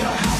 your house.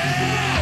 Yeah!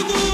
Hugo!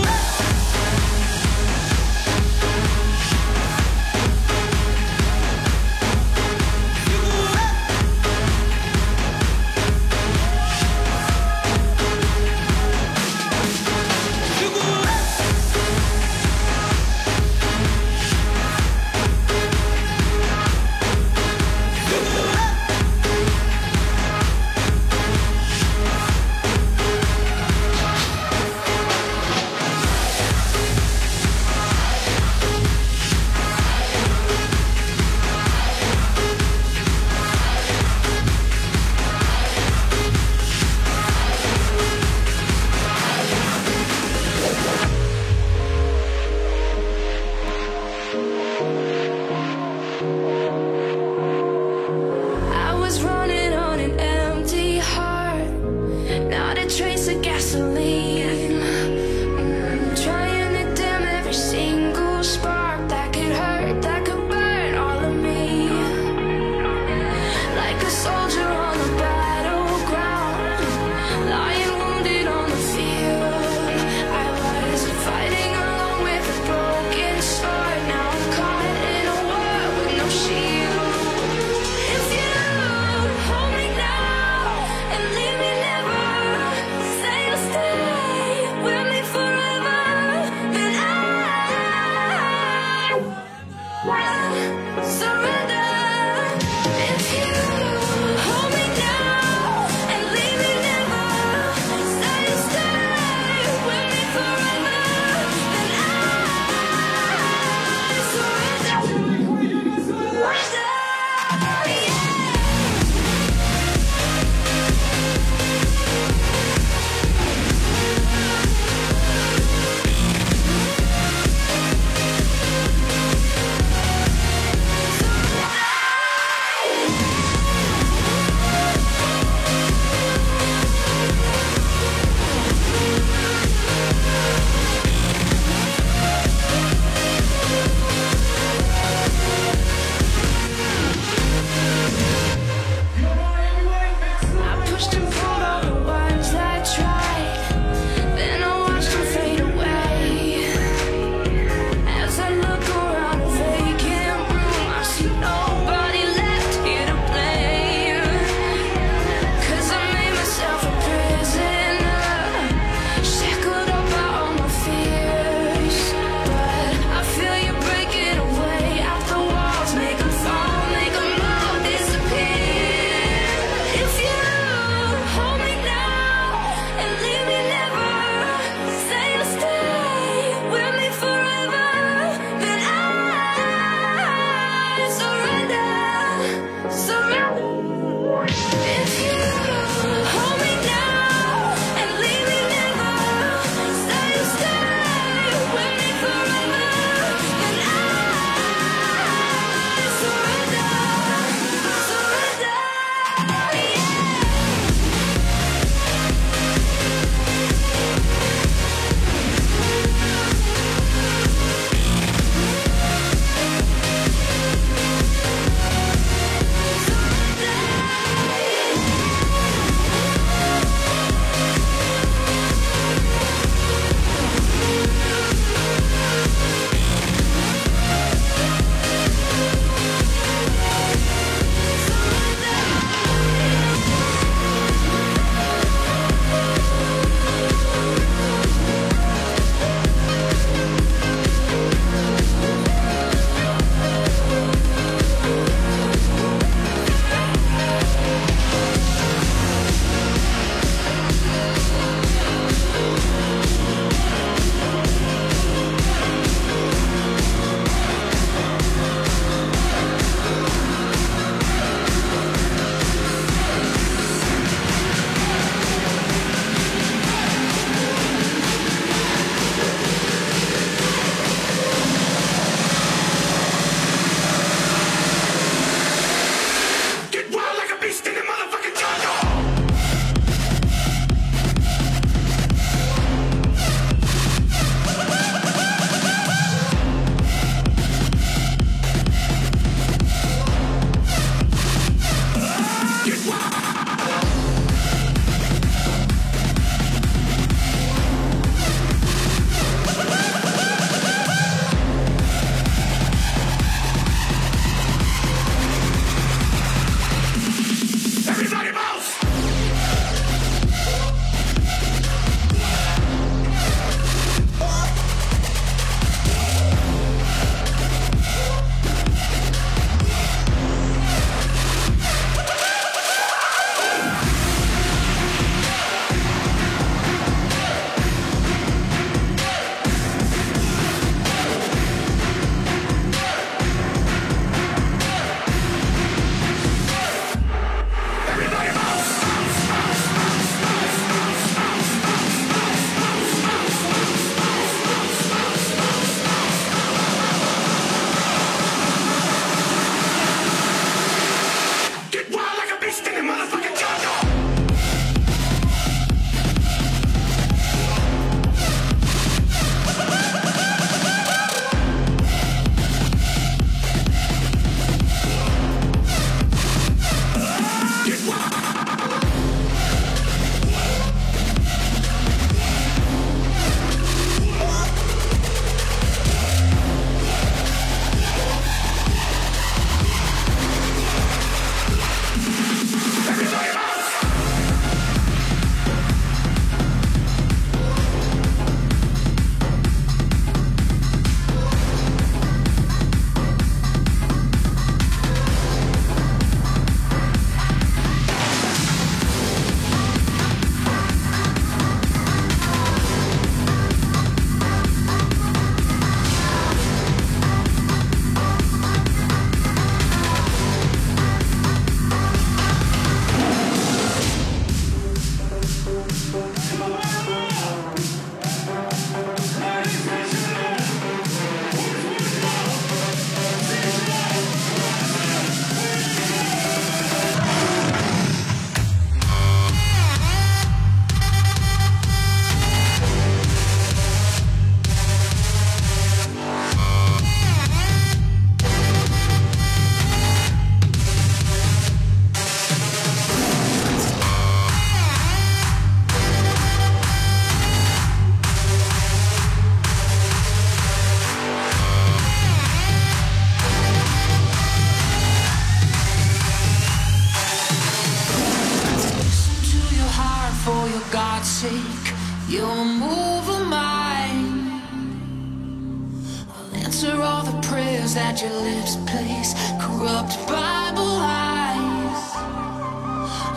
answer all the prayers that your lips place. Corrupt Bible eyes.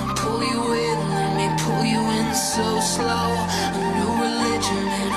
And pull you in, let me pull you in so slow. A new religion.